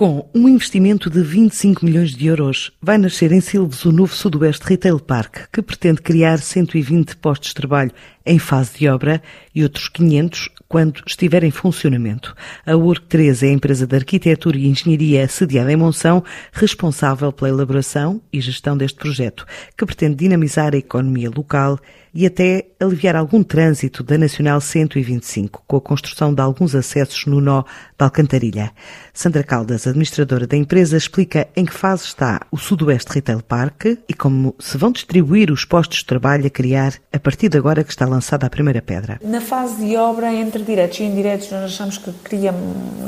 Com um investimento de 25 milhões de euros, vai nascer em Silves o novo Sudoeste Retail Park, que pretende criar 120 postos de trabalho em fase de obra e outros 500 quando estiver em funcionamento. A URC 3 é a empresa de arquitetura e engenharia sediada em Monção, responsável pela elaboração e gestão deste projeto, que pretende dinamizar a economia local e até aliviar algum trânsito da Nacional 125, com a construção de alguns acessos no nó da Alcantarilha. Sandra Caldas, administradora da empresa, explica em que fase está o Sudoeste Retail Park e como se vão distribuir os postos de trabalho a criar a partir de agora que está lançada a primeira pedra. Na fase de obra, entre diretos e indiretos, nós achamos que cria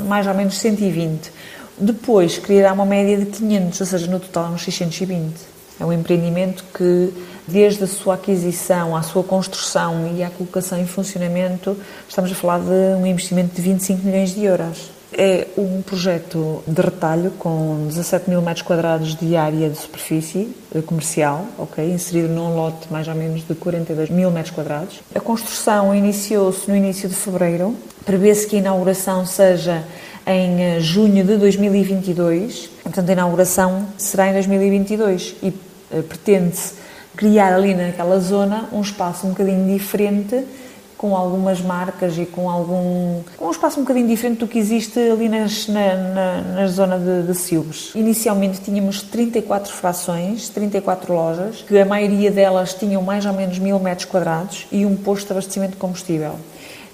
mais ou menos 120. Depois, criará uma média de 500, ou seja, no total uns 620. É um empreendimento que, desde a sua aquisição, à sua construção e à colocação em funcionamento, estamos a falar de um investimento de 25 milhões de euros. É um projeto de retalho com 17 mil metros quadrados de área de superfície eh, comercial, ok, inserido num lote mais ou menos de 42 mil metros quadrados. A construção iniciou-se no início de fevereiro. Prevê-se que a inauguração seja em eh, junho de 2022. Portanto, a inauguração será em 2022 e eh, pretende-se criar ali naquela zona um espaço um bocadinho diferente com algumas marcas e com algum com um espaço um bocadinho diferente do que existe ali nas, na, na, na zona de, de Silves. Inicialmente tínhamos 34 frações, 34 lojas, que a maioria delas tinham mais ou menos mil metros quadrados e um posto de abastecimento de combustível.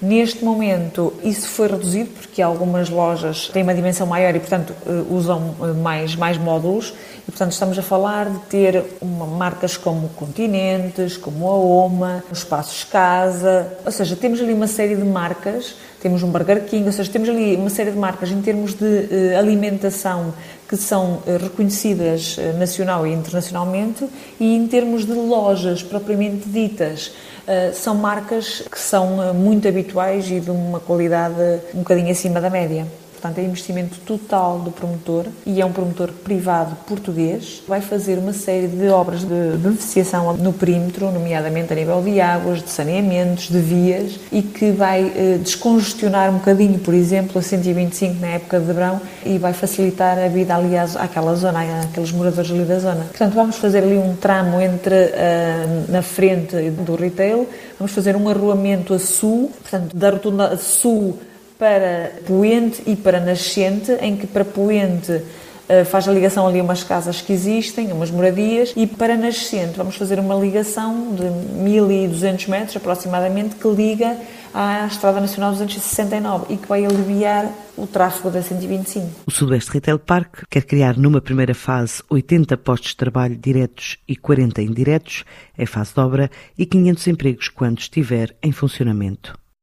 Neste momento, isso foi reduzido porque algumas lojas têm uma dimensão maior e, portanto, eh, usam eh, mais, mais módulos. E, portanto, estamos a falar de ter uma, marcas como Continentes, como a OMA, Espaços Casa. Ou seja, temos ali uma série de marcas. Temos um Burger King, ou seja, temos ali uma série de marcas em termos de uh, alimentação que são uh, reconhecidas uh, nacional e internacionalmente e em termos de lojas propriamente ditas eh, são marcas que são eh, muito habituais e de uma qualidade um bocadinho acima da média. Portanto, é investimento total do promotor e é um promotor privado português. Vai fazer uma série de obras de beneficiação no perímetro, nomeadamente a nível de águas, de saneamentos, de vias e que vai eh, descongestionar um bocadinho, por exemplo, a 125 na época de verão e vai facilitar a vida, aliás, àquela zona, àqueles moradores ali da zona. Portanto, vamos fazer ali um tramo entre uh, na frente do retail, vamos fazer um arruamento a sul, portanto, da rotunda sul para Poente e para Nascente, em que para Poente eh, faz a ligação ali a umas casas que existem, umas moradias, e para Nascente vamos fazer uma ligação de 1200 metros aproximadamente que liga à Estrada Nacional 269 e que vai aliviar o tráfego da 125. O Sudoeste Retail Park quer criar numa primeira fase 80 postos de trabalho diretos e 40 indiretos, é fase de obra, e 500 empregos quando estiver em funcionamento.